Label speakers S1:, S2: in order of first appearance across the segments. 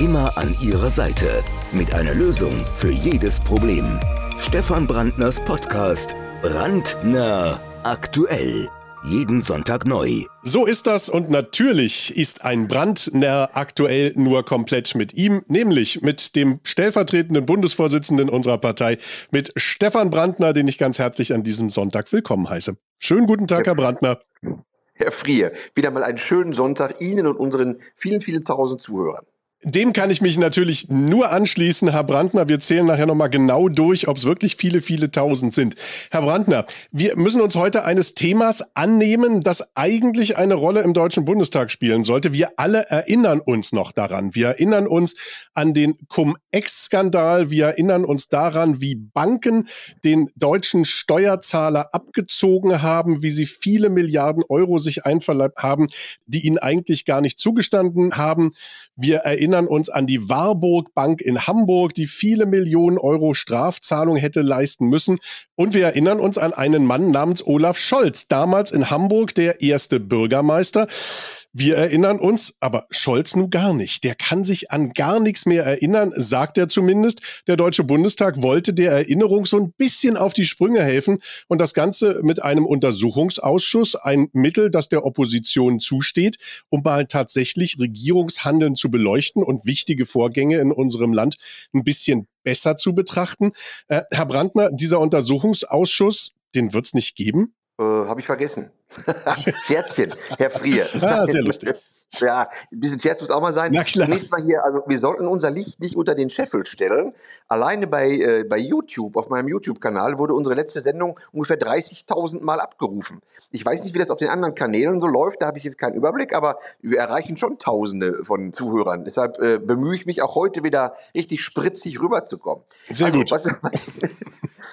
S1: Immer an Ihrer Seite. Mit einer Lösung für jedes Problem. Stefan Brandners Podcast. Brandner aktuell. Jeden Sonntag neu.
S2: So ist das und natürlich ist ein Brandner aktuell nur komplett mit ihm, nämlich mit dem stellvertretenden Bundesvorsitzenden unserer Partei, mit Stefan Brandner, den ich ganz herzlich an diesem Sonntag willkommen heiße. Schönen guten Tag, Herr Brandner.
S3: Herr Frier, wieder mal einen schönen Sonntag Ihnen und unseren vielen, vielen tausend Zuhörern.
S2: Dem kann ich mich natürlich nur anschließen, Herr Brandner. Wir zählen nachher nochmal genau durch, ob es wirklich viele, viele tausend sind. Herr Brandner, wir müssen uns heute eines Themas annehmen, das eigentlich eine Rolle im Deutschen Bundestag spielen sollte. Wir alle erinnern uns noch daran. Wir erinnern uns an den Cum-Ex-Skandal. Wir erinnern uns daran, wie Banken den deutschen Steuerzahler abgezogen haben, wie sie viele Milliarden Euro sich einverleibt haben, die ihnen eigentlich gar nicht zugestanden haben. Wir erinnern erinnern uns an die Warburg Bank in Hamburg, die viele Millionen Euro Strafzahlung hätte leisten müssen. Und wir erinnern uns an einen Mann namens Olaf Scholz, damals in Hamburg der erste Bürgermeister, wir erinnern uns, aber Scholz nun gar nicht. Der kann sich an gar nichts mehr erinnern, sagt er zumindest. Der Deutsche Bundestag wollte der Erinnerung so ein bisschen auf die Sprünge helfen und das Ganze mit einem Untersuchungsausschuss, ein Mittel, das der Opposition zusteht, um mal tatsächlich Regierungshandeln zu beleuchten und wichtige Vorgänge in unserem Land ein bisschen besser zu betrachten. Äh, Herr Brandner, dieser Untersuchungsausschuss, den wird es nicht geben?
S3: Äh, Habe ich vergessen. Scherzchen, Herr Frier.
S2: Ah, sehr lustig.
S3: Ja, ein bisschen Scherz muss auch mal sein.
S2: Na klar.
S3: Nicht mal hier, also wir sollten unser Licht nicht unter den Scheffel stellen. Alleine bei, äh, bei YouTube, auf meinem YouTube-Kanal, wurde unsere letzte Sendung ungefähr 30.000 Mal abgerufen. Ich weiß nicht, wie das auf den anderen Kanälen so läuft, da habe ich jetzt keinen Überblick, aber wir erreichen schon Tausende von Zuhörern. Deshalb äh, bemühe ich mich auch heute wieder richtig spritzig rüberzukommen.
S2: Sehr
S3: also,
S2: gut.
S3: Was,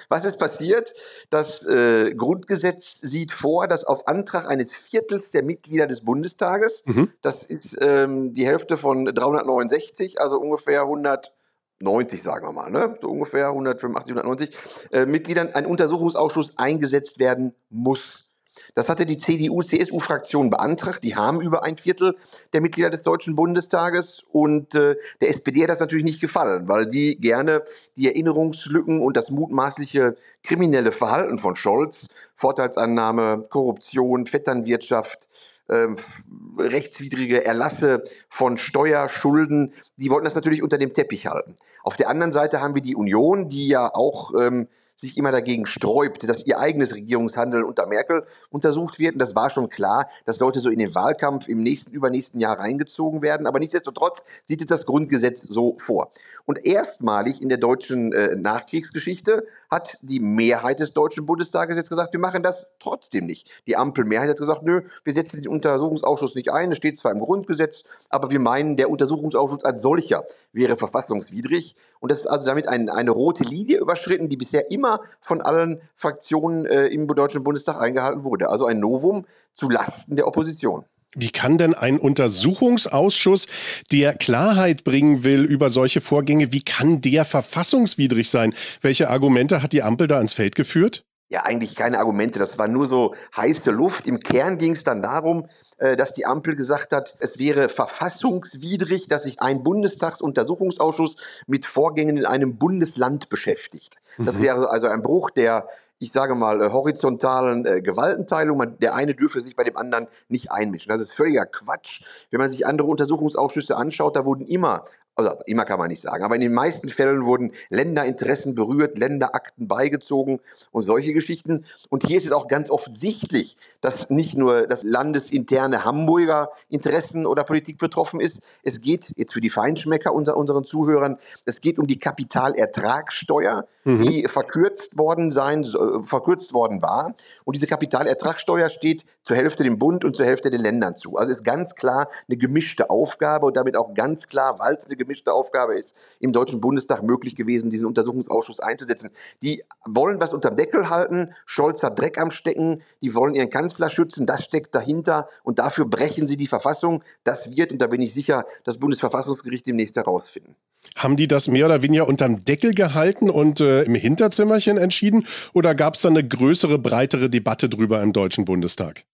S3: was ist passiert? Das äh, Grundgesetz sieht vor, dass auf Antrag eines Viertels der Mitglieder des Bundestages,
S2: Mhm.
S3: das ist ähm, die Hälfte von 369, also ungefähr 190, sagen wir mal, ne? so ungefähr 185, 190 äh, Mitgliedern, ein Untersuchungsausschuss eingesetzt werden muss. Das hatte die CDU-CSU-Fraktion beantragt. Die haben über ein Viertel der Mitglieder des Deutschen Bundestages. Und äh, der SPD hat das natürlich nicht gefallen, weil die gerne die Erinnerungslücken und das mutmaßliche kriminelle Verhalten von Scholz, Vorteilsannahme, Korruption, Vetternwirtschaft, f- rechtswidrige Erlasse von Steuerschulden, die wollten das natürlich unter dem Teppich halten. Auf der anderen Seite haben wir die Union, die ja auch ähm, sich immer dagegen sträubt, dass ihr eigenes Regierungshandeln unter Merkel untersucht wird. Und das war schon klar, das sollte so in den Wahlkampf im nächsten, übernächsten Jahr reingezogen werden. Aber nichtsdestotrotz sieht es das Grundgesetz so vor. Und erstmalig in der deutschen äh, Nachkriegsgeschichte hat die Mehrheit des Deutschen Bundestages jetzt gesagt, wir machen das trotzdem nicht. Die Ampelmehrheit hat gesagt, nö, wir setzen den Untersuchungsausschuss nicht ein, es steht zwar im Grundgesetz, aber wir meinen, der Untersuchungsausschuss als solcher wäre verfassungswidrig. Und das ist also damit ein, eine rote Linie überschritten, die bisher immer von allen Fraktionen äh, im Deutschen Bundestag eingehalten wurde. Also ein Novum zu Lasten der Opposition.
S2: Wie kann denn ein Untersuchungsausschuss, der Klarheit bringen will über solche Vorgänge, wie kann der verfassungswidrig sein? Welche Argumente hat die Ampel da ins Feld geführt?
S3: Ja, eigentlich keine Argumente. Das war nur so heiße Luft. Im Kern ging es dann darum, äh, dass die Ampel gesagt hat, es wäre verfassungswidrig, dass sich ein Bundestagsuntersuchungsausschuss mit Vorgängen in einem Bundesland beschäftigt. Das
S2: Mhm.
S3: wäre also ein Bruch der, ich sage mal, äh, horizontalen äh, Gewaltenteilung. Man, der eine dürfe sich bei dem anderen nicht einmischen. Das ist völliger Quatsch. Wenn man sich andere Untersuchungsausschüsse anschaut, da wurden immer also immer kann man nicht sagen, aber in den meisten Fällen wurden Länderinteressen berührt, Länderakten beigezogen und solche Geschichten. Und hier ist es auch ganz offensichtlich, dass nicht nur das landesinterne Hamburger Interessen oder Politik betroffen ist. Es geht jetzt für die Feinschmecker unter unseren Zuhörern, es geht um die Kapitalertragssteuer, die verkürzt worden sein, äh, verkürzt worden war. Und diese Kapitalertragssteuer steht zur Hälfte dem Bund und zur Hälfte den Ländern zu. Also ist ganz klar eine gemischte Aufgabe und damit auch ganz klar, weil es eine gemischte Aufgabe ist, im Deutschen Bundestag möglich gewesen, diesen Untersuchungsausschuss einzusetzen. Die wollen was unterm Deckel halten. Scholz hat Dreck am Stecken. Die wollen ihren Kanzler schützen. Das steckt dahinter. Und dafür brechen sie die Verfassung. Das wird, und da bin ich sicher, das Bundesverfassungsgericht demnächst herausfinden.
S2: Haben die das mehr oder weniger unterm Deckel gehalten und äh, im Hinterzimmerchen entschieden? Oder gab es da eine größere, breitere Debatte drüber im Deutschen Bundestag?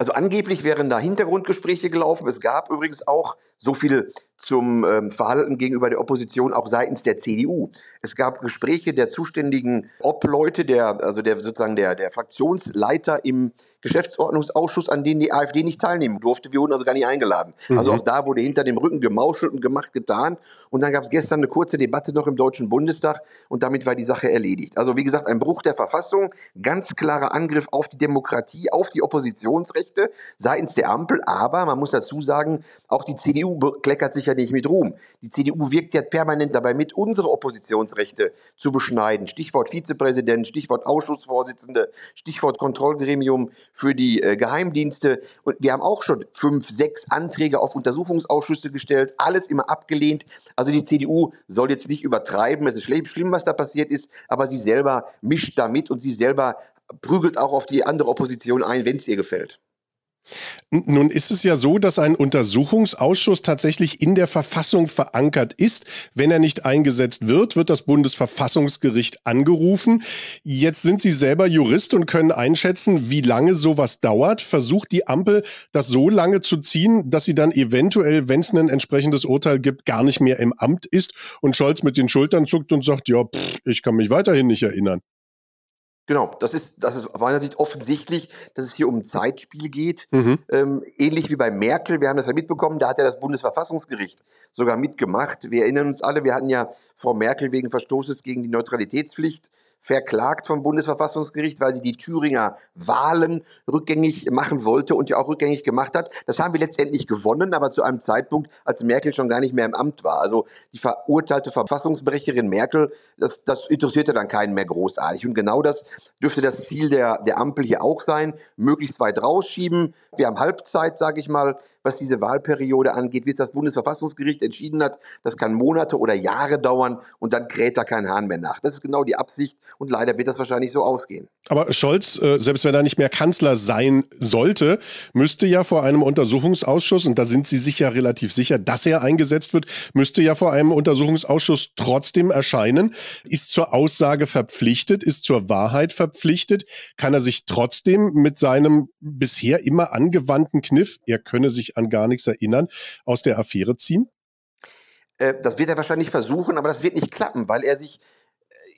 S3: Also angeblich wären da Hintergrundgespräche gelaufen. Es gab übrigens auch, so viel zum ähm, Verhalten gegenüber der Opposition auch seitens der CDU. Es gab Gespräche der zuständigen Obleute, der, also der sozusagen der, der Fraktionsleiter im Geschäftsordnungsausschuss, an denen die AfD nicht teilnehmen durfte. Wir wurden also gar nicht eingeladen. Also mhm. Also auch da wurde hinter dem Rücken gemauschelt und gemacht, getan. Und dann gab es gestern eine kurze Debatte noch im Deutschen Bundestag und damit war die Sache erledigt. Also wie gesagt, ein Bruch der Verfassung, ganz klarer Angriff auf die Demokratie, auf die Oppositionsrechte seitens der Ampel. Aber man muss dazu sagen, auch die CDU kleckert sich ja nicht mit Ruhm. Die CDU wirkt ja permanent dabei mit, unsere Oppositionsrechte zu beschneiden. Stichwort Vizepräsident, Stichwort Ausschussvorsitzende, Stichwort Kontrollgremium für die äh, Geheimdienste. Und wir haben auch schon fünf, sechs Anträge auf Untersuchungsausschüsse gestellt, alles immer abgelehnt. Also die CDU soll jetzt nicht übertreiben, es ist schlimm, was da passiert ist, aber sie selber mischt damit und sie selber prügelt auch auf die andere Opposition ein, wenn es ihr gefällt.
S2: Nun ist es ja so, dass ein Untersuchungsausschuss tatsächlich in der Verfassung verankert ist. Wenn er nicht eingesetzt wird, wird das Bundesverfassungsgericht angerufen. Jetzt sind Sie selber Jurist und können einschätzen, wie lange sowas dauert. Versucht die Ampel das so lange zu ziehen, dass sie dann eventuell, wenn es ein entsprechendes Urteil gibt, gar nicht mehr im Amt ist und Scholz mit den Schultern zuckt und sagt, ja, pff, ich kann mich weiterhin nicht erinnern.
S3: Genau, das ist, das ist aus meiner Sicht offensichtlich, dass es hier um ein Zeitspiel geht. Mhm. Ähm, ähnlich wie bei Merkel, wir haben das ja mitbekommen, da hat ja das Bundesverfassungsgericht sogar mitgemacht. Wir erinnern uns alle, wir hatten ja Frau Merkel wegen Verstoßes gegen die Neutralitätspflicht verklagt vom Bundesverfassungsgericht, weil sie die Thüringer Wahlen rückgängig machen wollte und ja auch rückgängig gemacht hat. Das haben wir letztendlich gewonnen, aber zu einem Zeitpunkt, als Merkel schon gar nicht mehr im Amt war. Also die verurteilte Verfassungsbrecherin Merkel, das, das interessierte dann keinen mehr großartig. Und genau das dürfte das Ziel der, der Ampel hier auch sein, möglichst weit rausschieben. Wir haben Halbzeit, sage ich mal was diese Wahlperiode angeht, wie es das Bundesverfassungsgericht entschieden hat. Das kann Monate oder Jahre dauern und dann kräht da kein Hahn mehr nach. Das ist genau die Absicht und leider wird das wahrscheinlich so ausgehen.
S2: Aber Scholz, äh, selbst wenn er nicht mehr Kanzler sein sollte, müsste ja vor einem Untersuchungsausschuss, und da sind Sie sich ja relativ sicher, dass er eingesetzt wird, müsste ja vor einem Untersuchungsausschuss trotzdem erscheinen, ist zur Aussage verpflichtet, ist zur Wahrheit verpflichtet, kann er sich trotzdem mit seinem bisher immer angewandten Kniff, er könne sich an gar nichts erinnern, aus der Affäre ziehen?
S3: Äh, das wird er wahrscheinlich versuchen, aber das wird nicht klappen, weil er sich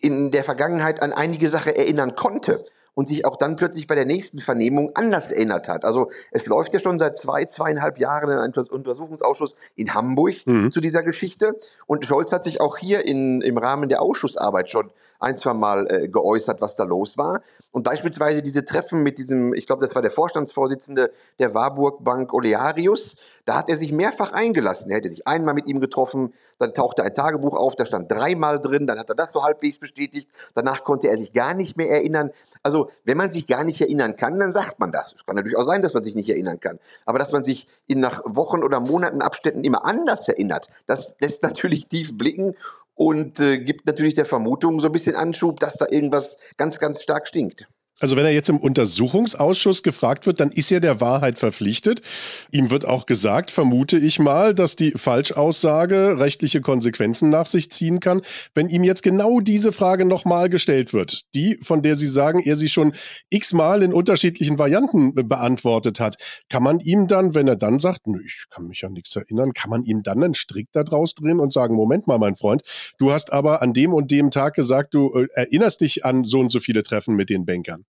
S3: in der Vergangenheit an einige Sachen erinnern konnte und sich auch dann plötzlich bei der nächsten Vernehmung anders erinnert hat. Also es läuft ja schon seit zwei, zweieinhalb Jahren ein Untersuchungsausschuss in Hamburg mhm. zu dieser Geschichte. Und Scholz hat sich auch hier in, im Rahmen der Ausschussarbeit schon ein, zwei Mal äh, geäußert, was da los war. Und beispielsweise diese Treffen mit diesem, ich glaube, das war der Vorstandsvorsitzende der Warburg Bank Olearius, da hat er sich mehrfach eingelassen. Er hätte sich einmal mit ihm getroffen, dann tauchte ein Tagebuch auf, da stand dreimal drin, dann hat er das so halbwegs bestätigt, danach konnte er sich gar nicht mehr erinnern. Also, wenn man sich gar nicht erinnern kann, dann sagt man das. Es kann natürlich auch sein, dass man sich nicht erinnern kann. Aber dass man sich in nach Wochen oder Monaten Abständen immer anders erinnert, das lässt natürlich tief blicken und äh, gibt natürlich der Vermutung so ein bisschen Anschub, dass da irgendwas ganz, ganz stark stinkt.
S2: Also wenn er jetzt im Untersuchungsausschuss gefragt wird, dann ist er der Wahrheit verpflichtet. Ihm wird auch gesagt, vermute ich mal, dass die Falschaussage rechtliche Konsequenzen nach sich ziehen kann, wenn ihm jetzt genau diese Frage nochmal gestellt wird, die, von der Sie sagen, er sie schon x-mal in unterschiedlichen Varianten beantwortet hat. Kann man ihm dann, wenn er dann sagt, nö, ich kann mich an nichts erinnern, kann man ihm dann einen Strick da draus drehen und sagen, Moment mal, mein Freund, du hast aber an dem und dem Tag gesagt, du äh, erinnerst dich an so und so viele Treffen mit den Bankern.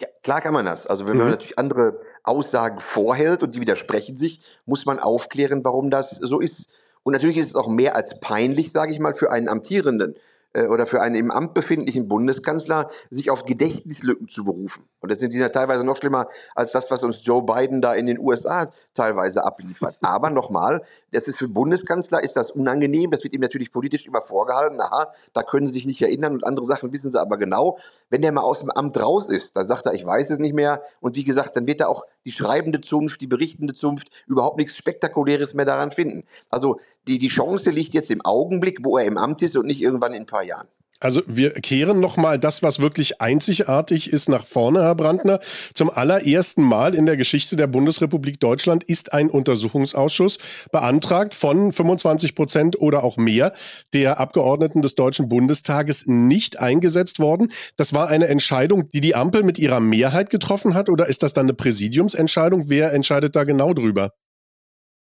S3: Ja, klar kann man das. Also wenn mhm. man natürlich andere Aussagen vorhält und die widersprechen sich, muss man aufklären, warum das so ist. Und natürlich ist es auch mehr als peinlich, sage ich mal, für einen Amtierenden äh, oder für einen im Amt befindlichen Bundeskanzler, sich auf Gedächtnislücken zu berufen. Und das sind ja teilweise noch schlimmer als das, was uns Joe Biden da in den USA teilweise abliefert. Aber nochmal, das ist für Bundeskanzler ist das unangenehm. Das wird ihm natürlich politisch immer vorgehalten. Aha, da können sie sich nicht erinnern und andere Sachen wissen sie aber genau. Wenn der mal aus dem Amt raus ist, dann sagt er, ich weiß es nicht mehr. Und wie gesagt, dann wird er auch die schreibende Zunft, die berichtende Zunft überhaupt nichts Spektakuläres mehr daran finden. Also die, die Chance liegt jetzt im Augenblick, wo er im Amt ist und nicht irgendwann in ein paar Jahren.
S2: Also wir kehren nochmal das, was wirklich einzigartig ist, nach vorne, Herr Brandner. Zum allerersten Mal in der Geschichte der Bundesrepublik Deutschland ist ein Untersuchungsausschuss beantragt von 25 Prozent oder auch mehr der Abgeordneten des Deutschen Bundestages nicht eingesetzt worden. Das war eine Entscheidung, die die Ampel mit ihrer Mehrheit getroffen hat oder ist das dann eine Präsidiumsentscheidung? Wer entscheidet da genau drüber?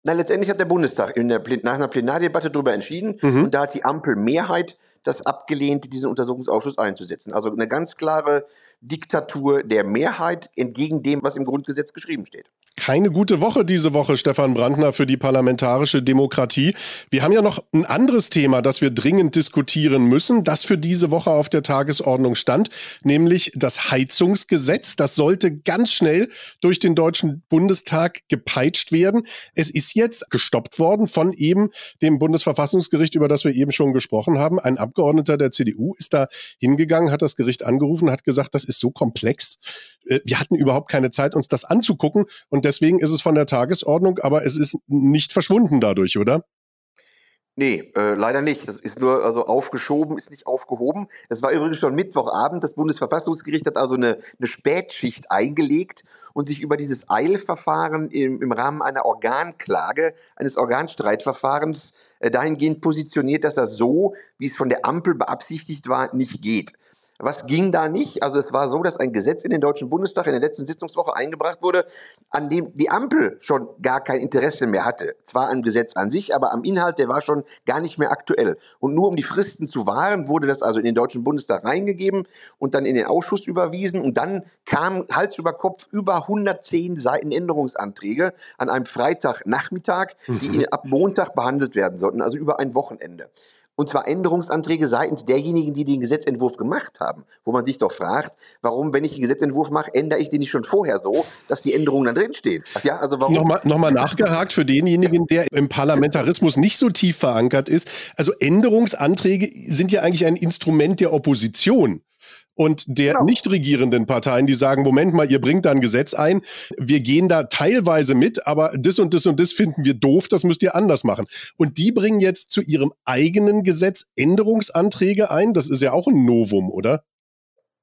S3: Na, letztendlich hat der Bundestag der, nach einer Plenardebatte darüber entschieden mhm. und da hat die Ampelmehrheit das abgelehnt, diesen Untersuchungsausschuss einzusetzen. Also eine ganz klare Diktatur der Mehrheit entgegen dem, was im Grundgesetz geschrieben steht.
S2: Keine gute Woche diese Woche, Stefan Brandner, für die parlamentarische Demokratie. Wir haben ja noch ein anderes Thema, das wir dringend diskutieren müssen, das für diese Woche auf der Tagesordnung stand, nämlich das Heizungsgesetz. Das sollte ganz schnell durch den Deutschen Bundestag gepeitscht werden. Es ist jetzt gestoppt worden von eben dem Bundesverfassungsgericht, über das wir eben schon gesprochen haben. Ein Abgeordneter der CDU ist da hingegangen, hat das Gericht angerufen, hat gesagt, das ist so komplex. Äh, wir hatten überhaupt keine Zeit, uns das anzugucken und deswegen ist es von der Tagesordnung, aber es ist nicht verschwunden dadurch, oder?
S3: Nee, äh, leider nicht. Das ist nur also aufgeschoben, ist nicht aufgehoben. Es war übrigens schon Mittwochabend. Das Bundesverfassungsgericht hat also eine, eine Spätschicht eingelegt und sich über dieses Eilverfahren im, im Rahmen einer Organklage, eines Organstreitverfahrens äh, dahingehend positioniert, dass das so, wie es von der Ampel beabsichtigt war, nicht geht. Was ging da nicht? Also es war so, dass ein Gesetz in den Deutschen Bundestag in der letzten Sitzungswoche eingebracht wurde, an dem die Ampel schon gar kein Interesse mehr hatte. Zwar am Gesetz an sich, aber am Inhalt, der war schon gar nicht mehr aktuell. Und nur um die Fristen zu wahren, wurde das also in den Deutschen Bundestag reingegeben und dann in den Ausschuss überwiesen. Und dann kam Hals über Kopf über 110 Seiten Änderungsanträge an einem Freitagnachmittag, die mhm. ab Montag behandelt werden sollten, also über ein Wochenende. Und zwar Änderungsanträge seitens derjenigen, die den Gesetzentwurf gemacht haben. Wo man sich doch fragt, warum, wenn ich den Gesetzentwurf mache, ändere ich den nicht schon vorher so, dass die Änderungen dann drinstehen?
S2: Ja, also warum? Nochmal, nochmal nachgehakt für denjenigen, der im Parlamentarismus nicht so tief verankert ist. Also Änderungsanträge sind ja eigentlich ein Instrument der Opposition und der genau. nicht regierenden Parteien, die sagen, Moment mal, ihr bringt da ein Gesetz ein, wir gehen da teilweise mit, aber das und das und das finden wir doof, das müsst ihr anders machen. Und die bringen jetzt zu ihrem eigenen Gesetz Änderungsanträge ein, das ist ja auch ein Novum, oder?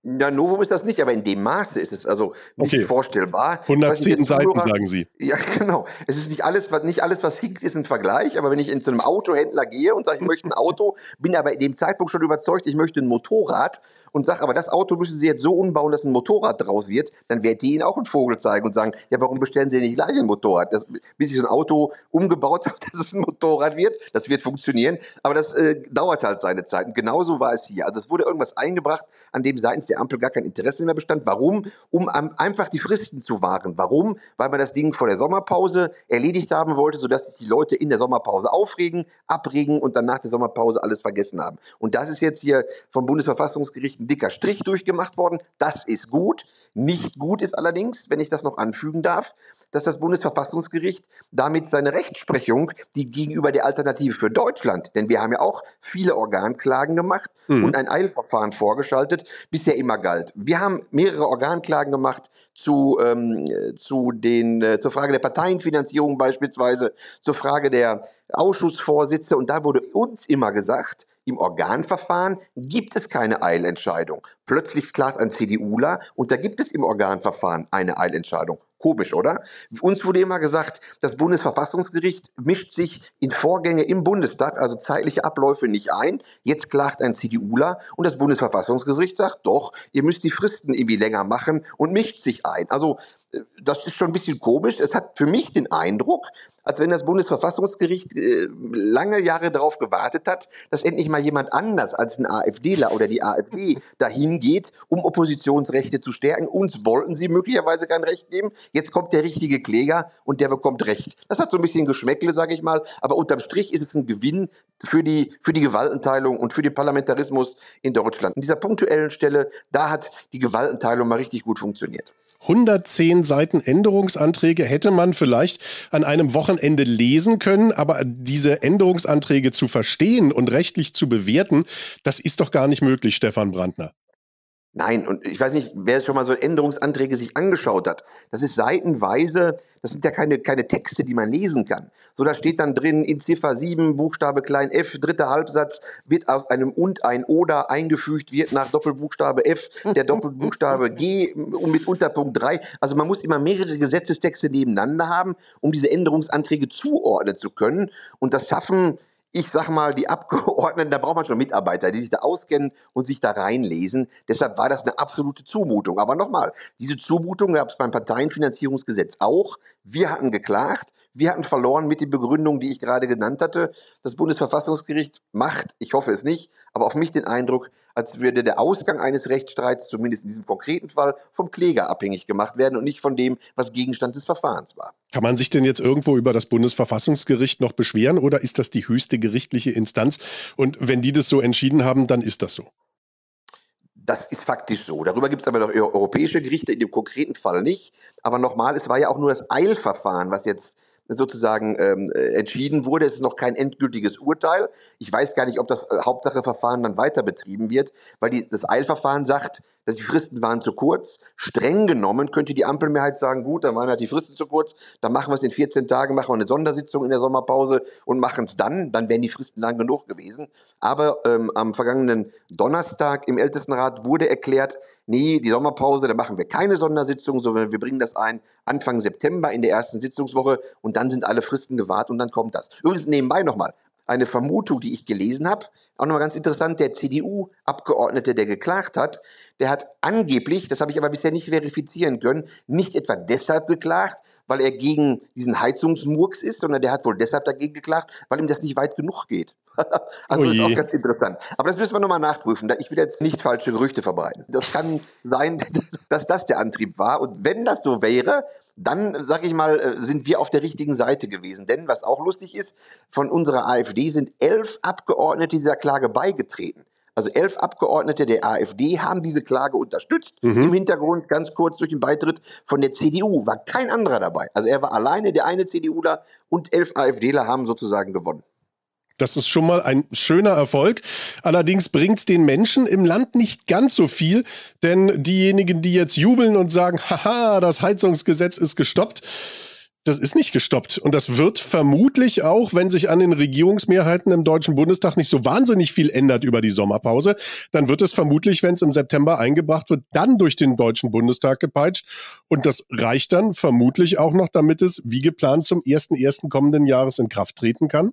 S3: Ja, Novum ist das nicht, aber in dem Maße ist es also nicht okay. vorstellbar.
S2: 110 Seiten, Zuhörer, sagen Sie.
S3: Ja, genau. Es ist nicht alles, was, nicht alles, was hinkt, ist ein Vergleich, aber wenn ich in zu einem Autohändler gehe und sage, ich möchte ein Auto, bin aber in dem Zeitpunkt schon überzeugt, ich möchte ein Motorrad, und sage, aber das Auto müssen Sie jetzt so umbauen, dass ein Motorrad draus wird, dann werde ich Ihnen auch einen Vogel zeigen und sagen, ja, warum bestellen Sie nicht gleich ein Motorrad? Das, bis ich so ein Auto umgebaut habe, dass es ein Motorrad wird, das wird funktionieren, aber das äh, dauert halt seine Zeit. Und genauso war es hier. Also es wurde irgendwas eingebracht, an dem seitens der Ampel gar kein Interesse mehr bestand. Warum? Um einfach die Fristen zu wahren. Warum? Weil man das Ding vor der Sommerpause erledigt haben wollte, sodass sich die Leute in der Sommerpause aufregen, abregen und dann nach der Sommerpause alles vergessen haben. Und das ist jetzt hier vom Bundesverfassungsgericht ein dicker Strich durchgemacht worden. Das ist gut. Nicht gut ist allerdings, wenn ich das noch anfügen darf, dass das Bundesverfassungsgericht damit seine Rechtsprechung, die gegenüber der Alternative für Deutschland, denn wir haben ja auch viele Organklagen gemacht mhm. und ein Eilverfahren vorgeschaltet, bisher immer galt. Wir haben mehrere Organklagen gemacht zu, ähm, zu den, äh, zur Frage der Parteienfinanzierung beispielsweise, zur Frage der Ausschussvorsitze und da wurde uns immer gesagt, im Organverfahren gibt es keine Eilentscheidung. Plötzlich klagt ein CDUler und da gibt es im Organverfahren eine Eilentscheidung. Komisch, oder? Uns wurde immer gesagt, das Bundesverfassungsgericht mischt sich in Vorgänge im Bundestag, also zeitliche Abläufe nicht ein. Jetzt klagt ein CDUler und das Bundesverfassungsgericht sagt, doch, ihr müsst die Fristen irgendwie länger machen und mischt sich ein. Also das ist schon ein bisschen komisch. Es hat für mich den Eindruck, als wenn das Bundesverfassungsgericht äh, lange Jahre darauf gewartet hat, dass endlich mal jemand anders als ein AfDler oder die AfD dahin geht, um Oppositionsrechte zu stärken. Uns wollten sie möglicherweise kein Recht geben. Jetzt kommt der richtige Kläger und der bekommt Recht. Das hat so ein bisschen Geschmäckle, sage ich mal. Aber unterm Strich ist es ein Gewinn für die, für die Gewaltenteilung und für den Parlamentarismus in Deutschland. An dieser punktuellen Stelle, da hat die Gewaltenteilung mal richtig gut funktioniert.
S2: 110 Seiten Änderungsanträge hätte man vielleicht an einem Wochenende lesen können, aber diese Änderungsanträge zu verstehen und rechtlich zu bewerten, das ist doch gar nicht möglich, Stefan Brandner.
S3: Nein, und ich weiß nicht, wer schon mal so Änderungsanträge sich angeschaut hat. Das ist seitenweise, das sind ja keine, keine Texte, die man lesen kann. So, da steht dann drin, in Ziffer 7, Buchstabe klein f, dritter Halbsatz, wird aus einem und ein oder eingefügt, wird nach Doppelbuchstabe f, der Doppelbuchstabe g mit Unterpunkt 3. Also man muss immer mehrere Gesetzestexte nebeneinander haben, um diese Änderungsanträge zuordnen zu können. Und das schaffen ich sag mal, die Abgeordneten, da braucht man schon Mitarbeiter, die sich da auskennen und sich da reinlesen. Deshalb war das eine absolute Zumutung. Aber nochmal, diese Zumutung gab es beim Parteienfinanzierungsgesetz auch. Wir hatten geklagt. Wir hatten verloren mit den Begründungen, die ich gerade genannt hatte. Das Bundesverfassungsgericht macht, ich hoffe es nicht, aber auf mich den Eindruck, als würde der Ausgang eines Rechtsstreits, zumindest in diesem konkreten Fall, vom Kläger abhängig gemacht werden und nicht von dem, was Gegenstand des Verfahrens war.
S2: Kann man sich denn jetzt irgendwo über das Bundesverfassungsgericht noch beschweren oder ist das die höchste gerichtliche Instanz? Und wenn die das so entschieden haben, dann ist das so.
S3: Das ist faktisch so. Darüber gibt es aber noch europäische Gerichte, in dem konkreten Fall nicht. Aber nochmal, es war ja auch nur das Eilverfahren, was jetzt sozusagen ähm, äh, entschieden wurde. Es ist noch kein endgültiges Urteil. Ich weiß gar nicht, ob das äh, Hauptsacheverfahren dann weiter betrieben wird, weil die, das Eilverfahren sagt, dass die Fristen waren zu kurz. Streng genommen könnte die Ampelmehrheit sagen, gut, dann waren halt die Fristen zu kurz, dann machen wir es in 14 Tagen, machen wir eine Sondersitzung in der Sommerpause und machen es dann, dann wären die Fristen lang genug gewesen. Aber ähm, am vergangenen Donnerstag im Ältestenrat wurde erklärt, nee, die Sommerpause, da machen wir keine Sondersitzung, sondern wir bringen das ein Anfang September in der ersten Sitzungswoche und dann sind alle Fristen gewahrt und dann kommt das. Übrigens nebenbei nochmal, eine Vermutung, die ich gelesen habe, auch nochmal ganz interessant, der CDU-Abgeordnete, der geklagt hat, der hat angeblich, das habe ich aber bisher nicht verifizieren können, nicht etwa deshalb geklagt, weil er gegen diesen Heizungsmurks ist, sondern der hat wohl deshalb dagegen geklagt, weil ihm das nicht weit genug geht. also das ist auch ganz interessant. Aber das müssen wir nochmal nachprüfen. Ich will jetzt nicht falsche Gerüchte verbreiten. Das kann sein, dass das der Antrieb war. Und wenn das so wäre, dann, sag ich mal, äh, sind wir auf der richtigen Seite gewesen. Denn, was auch lustig ist, von unserer AfD sind elf Abgeordnete dieser Klage beigetreten. Also elf Abgeordnete der AfD haben diese Klage unterstützt. Mhm. Im Hintergrund, ganz kurz durch den Beitritt von der CDU, war kein anderer dabei. Also er war alleine der eine CDUler und elf AfDler haben sozusagen gewonnen.
S2: Das ist schon mal ein schöner Erfolg. Allerdings bringt es den Menschen im Land nicht ganz so viel, denn diejenigen, die jetzt jubeln und sagen, haha, das Heizungsgesetz ist gestoppt, das ist nicht gestoppt. Und das wird vermutlich auch, wenn sich an den Regierungsmehrheiten im Deutschen Bundestag nicht so wahnsinnig viel ändert über die Sommerpause, dann wird es vermutlich, wenn es im September eingebracht wird, dann durch den Deutschen Bundestag gepeitscht. Und das reicht dann vermutlich auch noch, damit es wie geplant zum 1.1. kommenden Jahres in Kraft treten kann.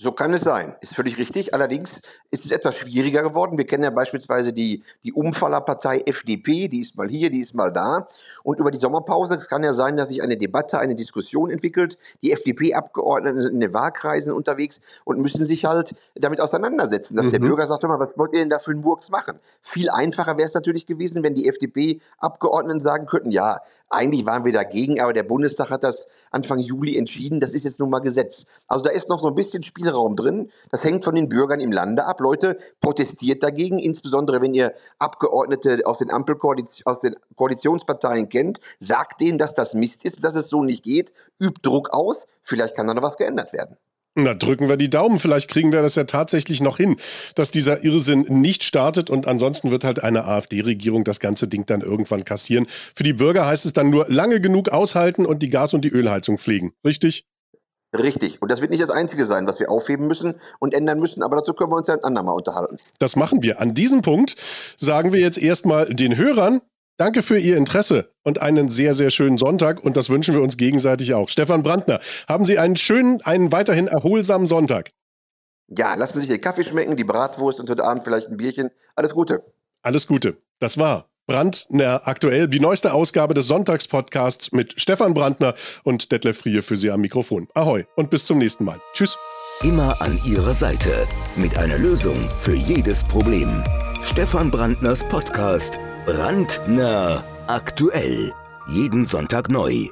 S3: So kann es sein, ist völlig richtig. Allerdings ist es etwas schwieriger geworden. Wir kennen ja beispielsweise die, die Umfallerpartei FDP, die ist mal hier, die ist mal da. Und über die Sommerpause es kann ja sein, dass sich eine Debatte, eine Diskussion entwickelt. Die FDP-Abgeordneten sind in den Wahlkreisen unterwegs und müssen sich halt damit auseinandersetzen, dass mhm. der Bürger sagt, mal, was wollt ihr denn da für einen Murks machen? Viel einfacher wäre es natürlich gewesen, wenn die FDP-Abgeordneten sagen könnten, ja, eigentlich waren wir dagegen, aber der Bundestag hat das Anfang Juli entschieden. Das ist jetzt nun mal Gesetz. Also da ist noch so ein bisschen Spielraum drin. Das hängt von den Bürgern im Lande ab. Leute, protestiert dagegen, insbesondere wenn ihr Abgeordnete aus den Ampelkoalition, aus den Koalitionsparteien kennt. Sagt denen, dass das Mist ist, dass es so nicht geht. Übt Druck aus. Vielleicht kann da noch was geändert werden.
S2: Na, drücken wir die Daumen. Vielleicht kriegen wir das ja tatsächlich noch hin, dass dieser Irrsinn nicht startet und ansonsten wird halt eine AfD-Regierung das ganze Ding dann irgendwann kassieren. Für die Bürger heißt es dann nur lange genug aushalten und die Gas- und die Ölheizung pflegen. Richtig?
S3: Richtig. Und das wird nicht das Einzige sein, was wir aufheben müssen und ändern müssen, aber dazu können wir uns ja ein andermal unterhalten.
S2: Das machen wir. An diesem Punkt sagen wir jetzt erstmal den Hörern, Danke für Ihr Interesse und einen sehr, sehr schönen Sonntag und das wünschen wir uns gegenseitig auch. Stefan Brandner, haben Sie einen schönen, einen weiterhin erholsamen Sonntag.
S3: Ja, lassen Sie sich den Kaffee schmecken, die Bratwurst und heute Abend vielleicht ein Bierchen. Alles Gute.
S2: Alles Gute. Das war Brandner aktuell, die neueste Ausgabe des Sonntagspodcasts mit Stefan Brandner und Detlef Frie für Sie am Mikrofon. Ahoi und bis zum nächsten Mal. Tschüss.
S1: Immer an Ihrer Seite mit einer Lösung für jedes Problem. Stefan Brandners Podcast Brandner aktuell. Jeden Sonntag neu.